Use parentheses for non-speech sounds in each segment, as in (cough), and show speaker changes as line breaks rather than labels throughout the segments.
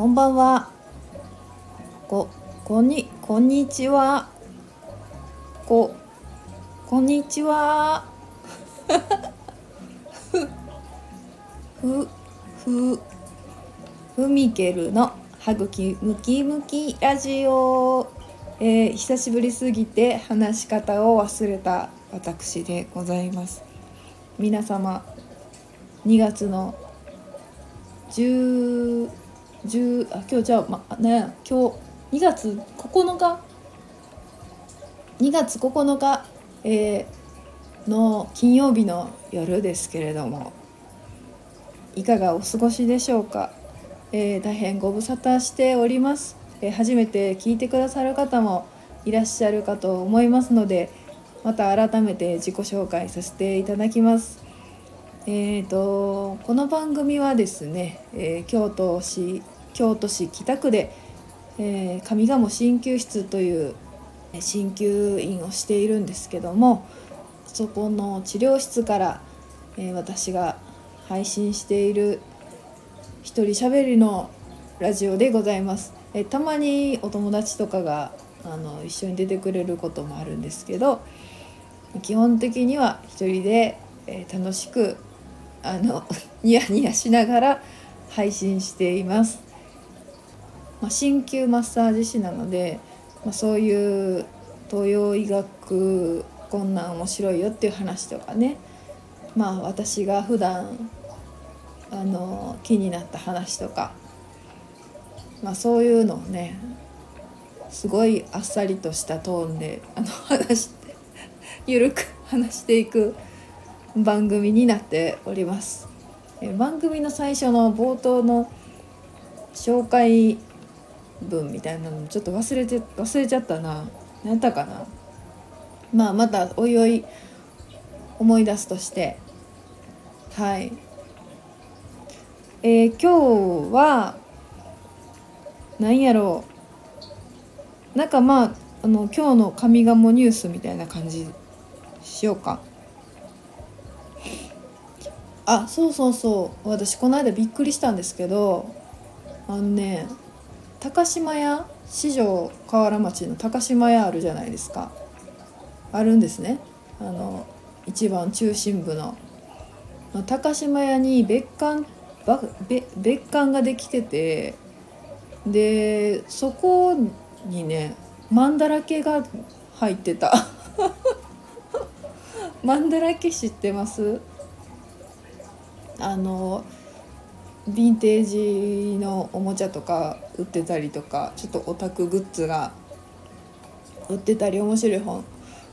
こんばんは。こ、こんに、こんにちは。こ、こんにちは。ふ、ふ、ふみけるの歯茎ムキムキラジオ。えー、久しぶりすぎて話し方を忘れた私でございます。皆様、2月の10 10あ今日じゃあ、まあね今日2月9日？2月9日、えー、の金曜日の夜ですけれどもいかがお過ごしでしょうか、えー、大変ご無沙汰しております、えー、初めて聞いてくださる方もいらっしゃるかと思いますのでまた改めて自己紹介させていただきます。えーと、この番組はですね、えー、京都市京都市北区で、えー、上賀茂鍼灸室という鍼灸院をしているんですけどもそこの治療室から、えー、私が配信している一人しゃべりのラジオでございます。えたまにお友達とかがあの一緒に出てくれることもあるんですけど基本的には一人で、え楽しくあの (laughs) ニヤニヤしながら配信しています。まあ、鍼灸マッサージ師なので、まあ、そういう東洋医学こんなん面白いよっていう話とかねまあ私が普段あの気になった話とか、まあ、そういうのをねすごいあっさりとしたトーンであの話して (laughs) ゆるく話していく番組になっております。番組の最初の冒頭の紹介文みたいなのちょっと忘れて忘れちゃったな。何やったかな。まあまたおいおい思い出すとして。はい。えー、今日は何やろう。なんかまああの今日の上賀茂ニュースみたいな感じしようか。あそうそうそう。私この間びっくりしたんですけどあのね高島屋四条河原町の高島屋あるじゃないですか。あるんですね。あの一番中心部の。高島屋に別館別館ができててでそこにねマンだらけが入ってた。マンだらけ知ってます？あのヴィンテージのおもちゃとか売ってたりとかちょっとオタクグッズが売ってたり面白い本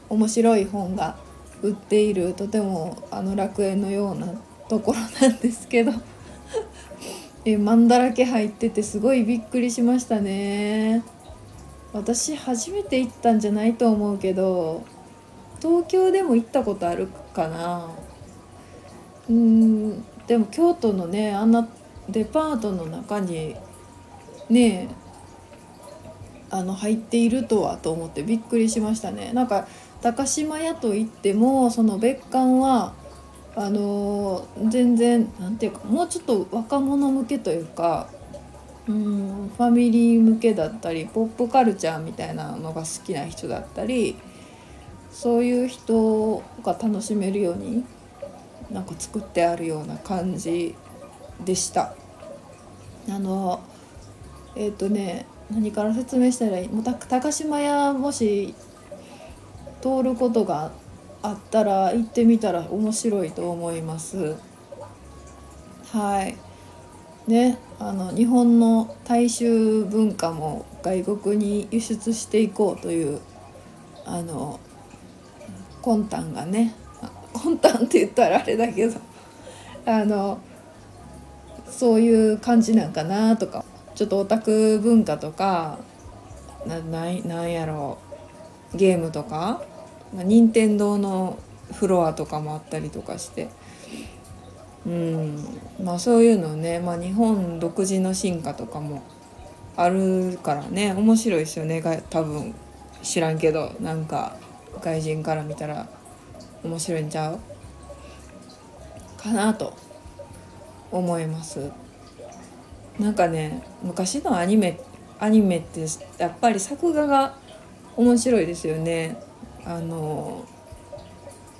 面白い本が売っているとてもあの楽園のようなところなんですけど。(laughs) えマンだらけ入っててすごいびっくりしましたね。私初めて行ったんじゃないと思うけど東京でも行ったことあるかな。うん。でも京都のねあんなデパートの中にねあの入っているとはと思ってびっくりしましたね。なんか高島屋といってもその別館はあのー、全然なんていうかもうちょっと若者向けというかうんファミリー向けだったりポップカルチャーみたいなのが好きな人だったりそういう人が楽しめるようになんか作ってあるような感じでした。あのえっ、ー、とね何から説明したらいい？もう高島屋もし通ることがあったら行ってみたら面白いと思います。はい。ねあの日本の大衆文化も外国に輸出していこうというあの魂胆がね魂胆って言ったらあれだけどあのそういう感じなんかなとかちょっとオタク文化とかななんやろうゲームとか任天堂のフロアとかもあったりとかしてうんまあそういうのね、まあ、日本独自の進化とかもあるからね面白いですよね多分知らんけどなんか外人から見たら面白いんちゃう？かなと思います。なんかね昔のアニメアニメってやっぱり作画が面白いですよね。あの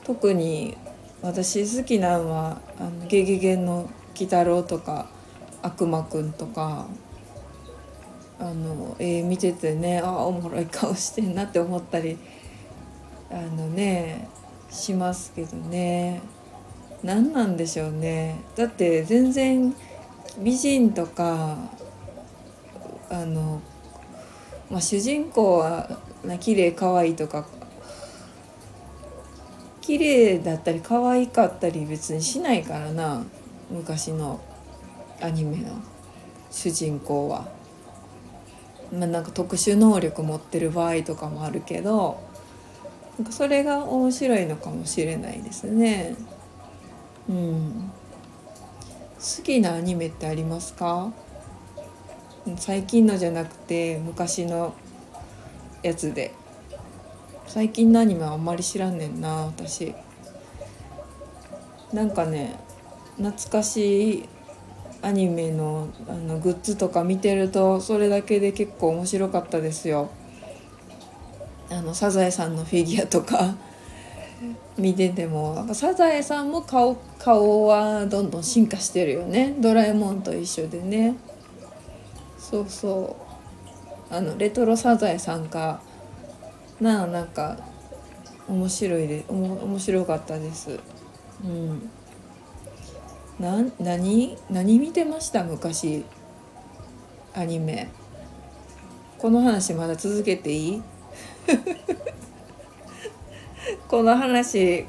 特に私好きなのは「あのゲゲゲの鬼太郎」とか「悪魔くん」とかあの絵見ててねああおもろい顔してんなって思ったりあのねしますけどね。何なんでしょうね。だって全然美人とかあの、まあ、主人公はな綺麗可愛いとか綺麗だったり可愛かったり別にしないからな。昔のアニメの主人公は。まあ、なんか特殊能力持ってる場合とかもあるけどなんかそれが面白いのかもしれないですね。うん、好きなアニメってありますか？最近のじゃなくて昔のやつで。最近のアニメはあんまり知らんねんな私。なんかね懐かしいアニメのあのグッズとか見てるとそれだけで結構面白かったですよ。あのサザエさんのフィギュアとか (laughs) 見ててもサザエさんも顔顔はどんどん進化してるよね。ドラえもんと一緒でね。そうそう。あのレトロサザエさんか。なあなんか面白いでおも面白かったです。うん。な何何見てました？昔。アニメ。この話まだ続けていい？(laughs) この話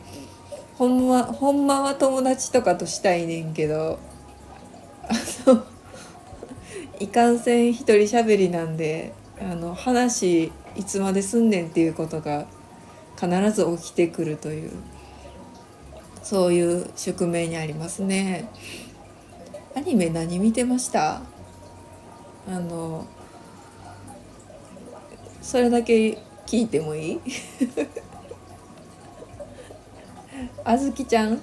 ほんまほんまは友達とかとしたいねんけどあのいかんせん一人喋りなんであの話いつまですんねんっていうことが必ず起きてくるというそういう宿命にありますね。アニメ何見てました？あのそれだけ聞いてもいい？あずきちゃん？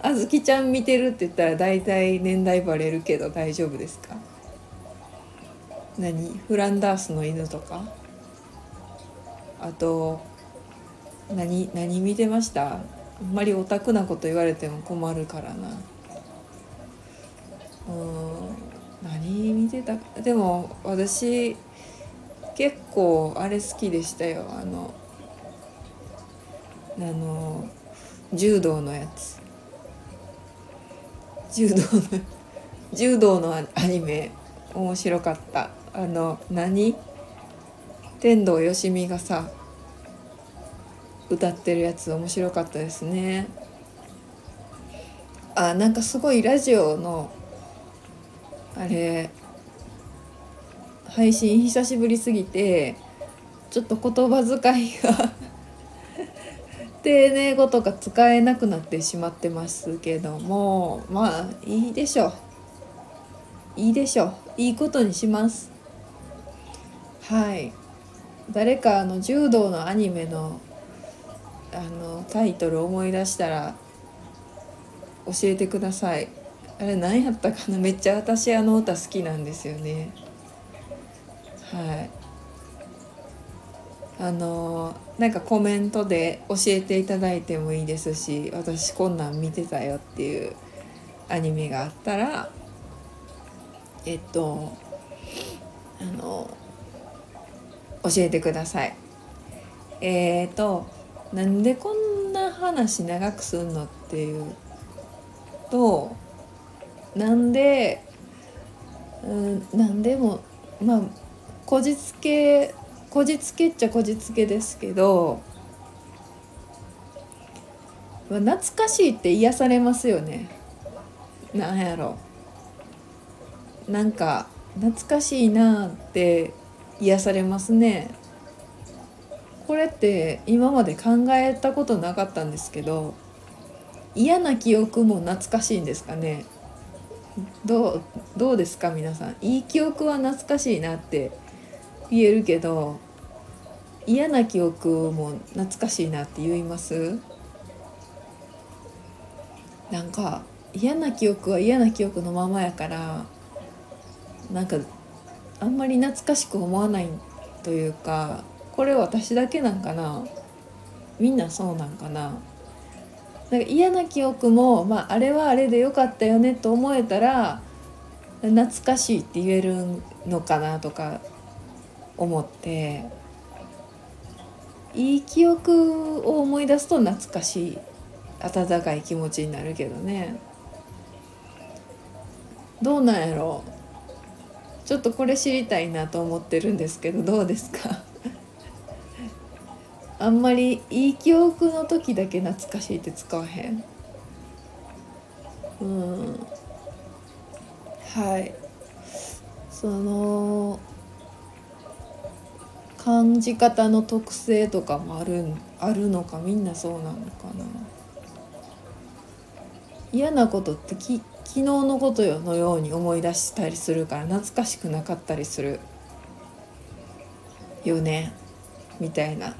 あずきちゃん見てるって言ったら大体年代バレるけど大丈夫ですか？何？フランダースの犬とか？あと何？何見てました？あんまりオタクなこと言われても困るからな。うん何見てた？でも私結構あれ好きでしたよ。あのあの柔道のやつ。柔道の柔道のアニメ面白かった。あの何？天童よしみがさ歌ってるやつ面白かったですね。あなんかすごいラジオのあれ配信久しぶりすぎてちょっと言葉遣いが丁寧語とか使えなくなってしまってますけどもまあいいでしょう。いいでしょう。いいことにします。はい。誰かあの柔道のアニメのあのタイトル思い出したら教えてください。あれ何やったかな。めっちゃ私あの歌好きなんですよね。はい。あのなんかコメントで教えていただいてもいいですし私こんなん見てたよっていうアニメがあったらえっとあの教えてください。えっ、となんでこんな話長くすんのっていうとなんで、うん、なんでもまあこじつけこじつけっちゃこじつけですけど懐かしいって癒されますよね。なんやろ。なんか懐かしいなって癒されますね。これって今まで考えたことなかったんですけど嫌な記憶も懐かしいんですかね。どうどうですか皆さん。いい記憶は懐かしいなって言えるけど嫌な記憶も懐かしいなって言います？なんか嫌な記憶は嫌な記憶のままやからなんかあんまり懐かしく思わないというかこれ私だけなんかな？みんなそうなんかな？なんか嫌な記憶も、まあ、あれはあれでよかったよねと思えたら懐かしいって言えるのかなとか思っていい記憶を思い出すと懐かしい温かい気持ちになるけどね。どうなんやろ。うちょっとこれ知りたいなと思ってるんですけどどうですか？(laughs) あんまりいい記憶の時だけ懐かしいって使わへん？うん。はい。その感じ方の特性とかもあるあるのかみんなそうなのかな。嫌なことってき昨日のことのように思い出したりするから懐かしくなかったりするよねみたいな。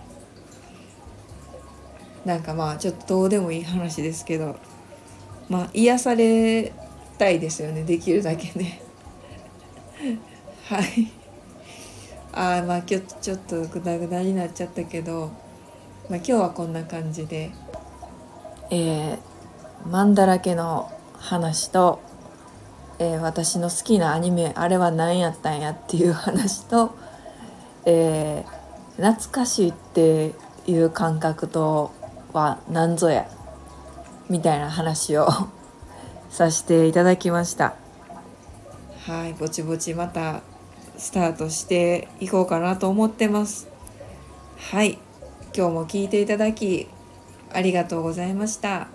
なんかまあちょっとどうでもいい話ですけどまあ癒されたいですよねできるだけね。(laughs) はい。ああまあ今日ちょっとグダグダになっちゃったけど、まあ、今日はこんな感じで。えー、マンだらけの話と、えー、私の好きなアニメあれは何やったんやっていう話と、えー、懐かしいっていう感覚とは何ぞやみたいな話を (laughs) させていただきました。はいぼちぼちまたスタートしていこうかなと思ってます。はい。今日も聞いていただきありがとうございました。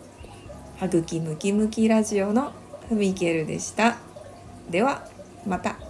歯茎ムキムキラジオのふみけるでした。ではまた。